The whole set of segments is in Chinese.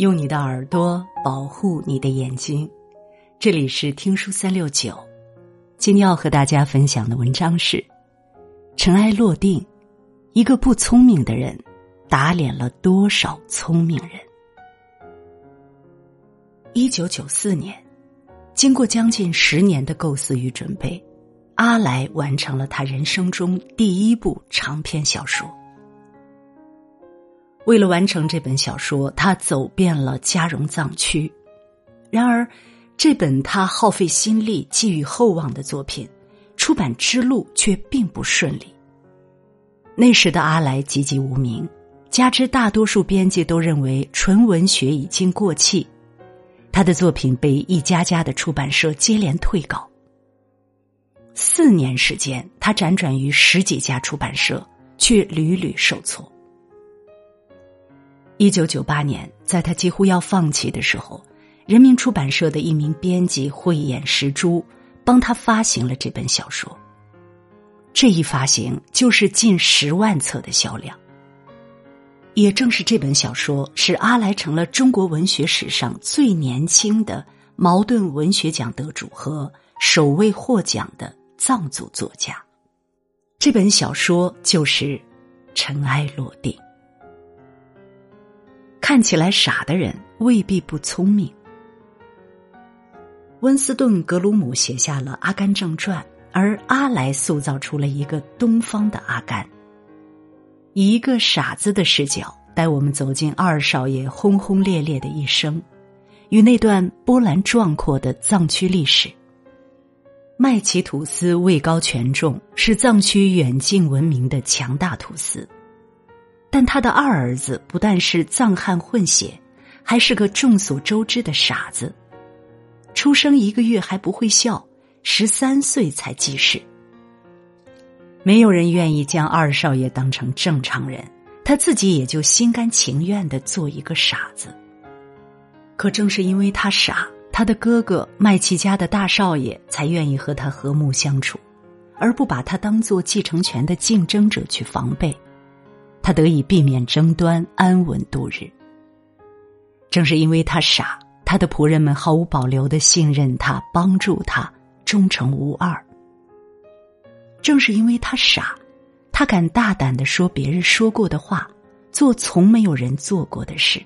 用你的耳朵保护你的眼睛，这里是听书三六九。今天要和大家分享的文章是《尘埃落定》，一个不聪明的人打脸了多少聪明人。一九九四年，经过将近十年的构思与准备，阿来完成了他人生中第一部长篇小说。为了完成这本小说，他走遍了嘉绒藏区。然而，这本他耗费心力、寄予厚望的作品，出版之路却并不顺利。那时的阿来籍籍无名，加之大多数编辑都认为纯文学已经过气，他的作品被一家家的出版社接连退稿。四年时间，他辗转于十几家出版社，却屡屡受挫。一九九八年，在他几乎要放弃的时候，人民出版社的一名编辑慧眼识珠，帮他发行了这本小说。这一发行就是近十万册的销量。也正是这本小说，使阿来成了中国文学史上最年轻的茅盾文学奖得主和首位获奖的藏族作家。这本小说就是《尘埃落定》。看起来傻的人未必不聪明。温斯顿·格鲁姆写下了《阿甘正传》，而阿来塑造出了一个东方的阿甘，以一个傻子的视角带我们走进二少爷轰轰烈烈的一生，与那段波澜壮阔的藏区历史。麦奇土司位高权重，是藏区远近闻名的强大土司。但他的二儿子不但是藏汉混血，还是个众所周知的傻子。出生一个月还不会笑，十三岁才记事。没有人愿意将二少爷当成正常人，他自己也就心甘情愿的做一个傻子。可正是因为他傻，他的哥哥麦琪家的大少爷才愿意和他和睦相处，而不把他当做继承权的竞争者去防备。他得以避免争端，安稳度日。正是因为他傻，他的仆人们毫无保留的信任他，帮助他，忠诚无二。正是因为他傻，他敢大胆的说别人说过的话，做从没有人做过的事。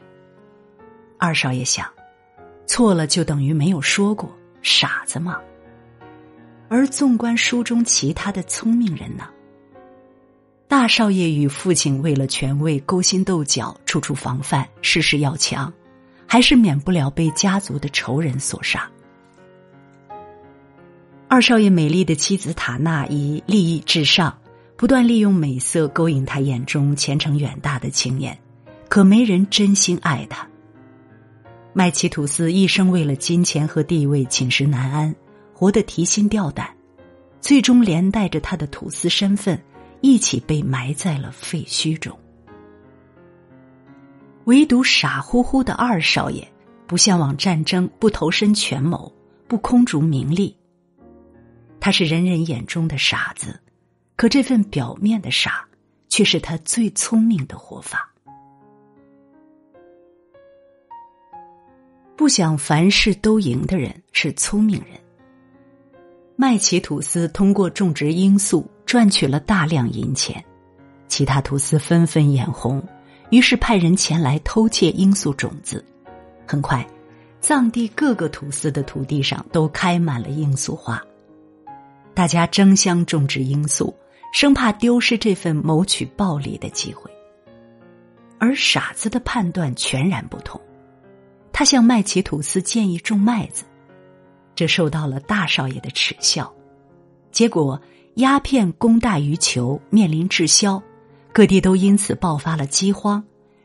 二少爷想，错了就等于没有说过，傻子嘛。而纵观书中其他的聪明人呢？大少爷与父亲为了权位勾心斗角，处处防范，事事要强，还是免不了被家族的仇人所杀。二少爷美丽的妻子塔娜以利益至上，不断利用美色勾引他眼中前程远大的青年，可没人真心爱他。麦奇吐司一生为了金钱和地位寝食难安，活得提心吊胆，最终连带着他的土司身份。一起被埋在了废墟中，唯独傻乎乎的二少爷不向往战争，不投身权谋，不空逐名利。他是人人眼中的傻子，可这份表面的傻，却是他最聪明的活法。不想凡事都赢的人是聪明人。麦奇吐司通过种植罂粟。赚取了大量银钱，其他土司纷纷眼红，于是派人前来偷窃罂粟种子。很快，藏地各个土司的土地上都开满了罂粟花，大家争相种植罂粟，生怕丢失这份谋取暴利的机会。而傻子的判断全然不同，他向麦奇土司建议种麦子，这受到了大少爷的耻笑，结果。鸦片供大于求，面临滞销，各地都因此爆发了饥荒。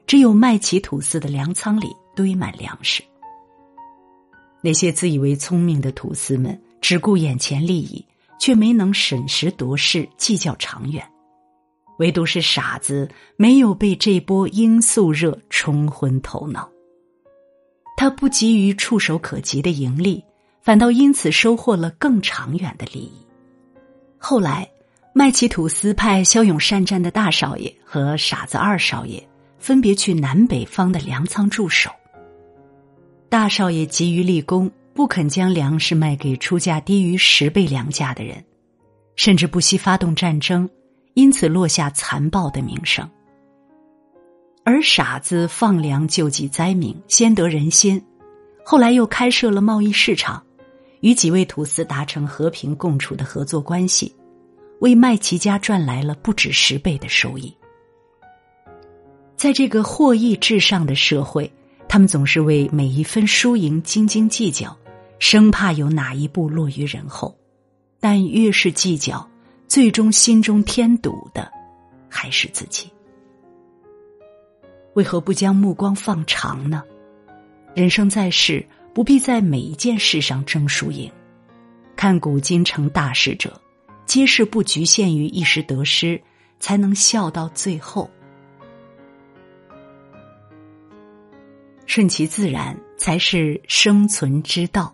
只有麦奇土司的粮仓里堆满粮食。那些自以为聪明的土司们只顾眼前利益，却没能审时度势，计较长远。唯独是傻子，没有被这波罂粟热冲昏头脑。他不急于触手可及的盈利，反倒因此收获了更长远的利益。后来，麦奇吐司派骁勇善战的大少爷和傻子二少爷分别去南北方的粮仓驻守，大少爷急于立功，不肯将粮食卖给出价低于十倍粮价的人，甚至不惜发动战争，因此落下残暴的名声。而傻子放粮救济灾民，先得人心，后来又开设了贸易市场，与几位土司达成和平共处的合作关系，为麦琪家赚来了不止十倍的收益。在这个获益至上的社会。他们总是为每一分输赢斤斤计较，生怕有哪一步落于人后。但越是计较，最终心中添堵的还是自己。为何不将目光放长呢？人生在世，不必在每一件事上争输赢。看古今成大事者，皆是不局限于一时得失，才能笑到最后。顺其自然才是生存之道。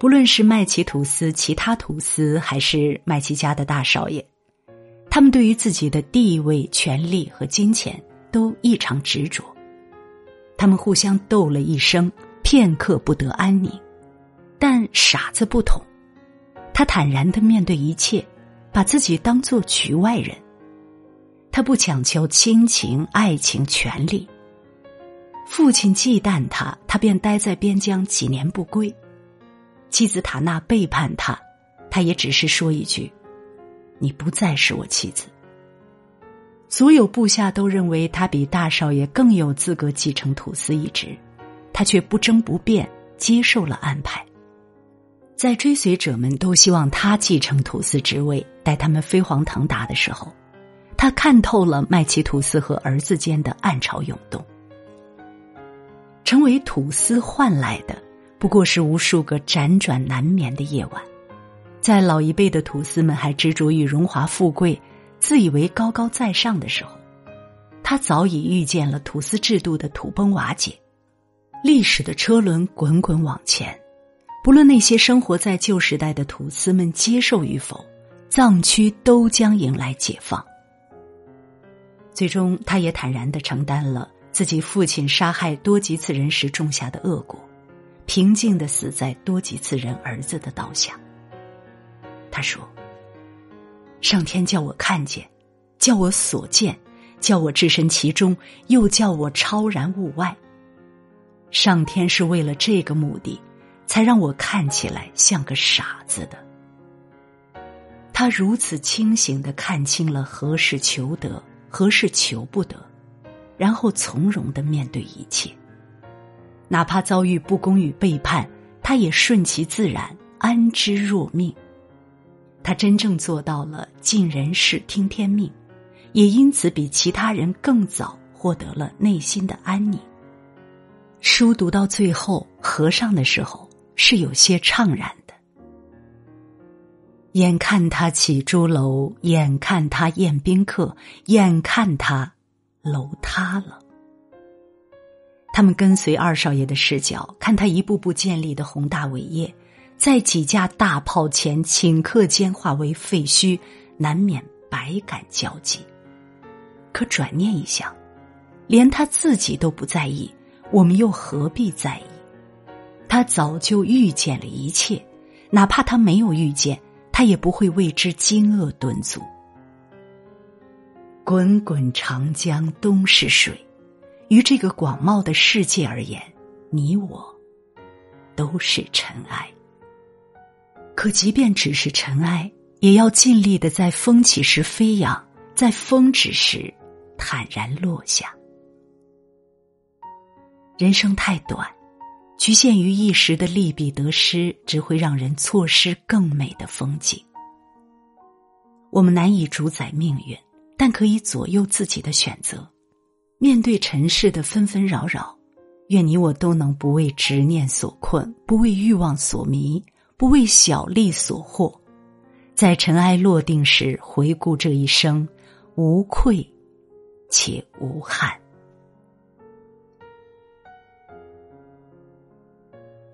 不论是麦琪吐司、其他吐司，还是麦琪家的大少爷，他们对于自己的地位、权力和金钱都异常执着。他们互相斗了一生，片刻不得安宁。但傻子不同，他坦然的面对一切，把自己当做局外人。他不强求亲情、爱情、权利。父亲忌惮他，他便待在边疆几年不归。妻子塔娜背叛他，他也只是说一句：“你不再是我妻子。”所有部下都认为他比大少爷更有资格继承土司一职，他却不争不辩，接受了安排。在追随者们都希望他继承土司职位，带他们飞黄腾达的时候，他看透了麦奇土司和儿子间的暗潮涌动。成为土司换来的，不过是无数个辗转难眠的夜晚。在老一辈的土司们还执着于荣华富贵、自以为高高在上的时候，他早已预见了土司制度的土崩瓦解。历史的车轮滚滚往前，不论那些生活在旧时代的土司们接受与否，藏区都将迎来解放。最终，他也坦然的承担了。自己父亲杀害多吉次人时种下的恶果，平静的死在多吉次人儿子的刀下。他说：“上天叫我看见，叫我所见，叫我置身其中，又叫我超然物外。上天是为了这个目的，才让我看起来像个傻子的。他如此清醒的看清了何事求得，何事求不得。”然后从容的面对一切，哪怕遭遇不公与背叛，他也顺其自然，安之若命。他真正做到了尽人事听天命，也因此比其他人更早获得了内心的安宁。书读到最后，合上的时候是有些怅然的。眼看他起朱楼，眼看他宴宾客，眼看他。楼塌了，他们跟随二少爷的视角，看他一步步建立的宏大伟业，在几架大炮前顷刻间化为废墟，难免百感交集。可转念一想，连他自己都不在意，我们又何必在意？他早就预见了一切，哪怕他没有预见，他也不会为之惊愕顿足。滚滚长江东逝水，于这个广袤的世界而言，你我都是尘埃。可即便只是尘埃，也要尽力的在风起时飞扬，在风止时坦然落下。人生太短，局限于一时的利弊得失，只会让人错失更美的风景。我们难以主宰命运。但可以左右自己的选择。面对尘世的纷纷扰扰，愿你我都能不为执念所困，不为欲望所迷，不为小利所惑。在尘埃落定时，回顾这一生，无愧且无憾。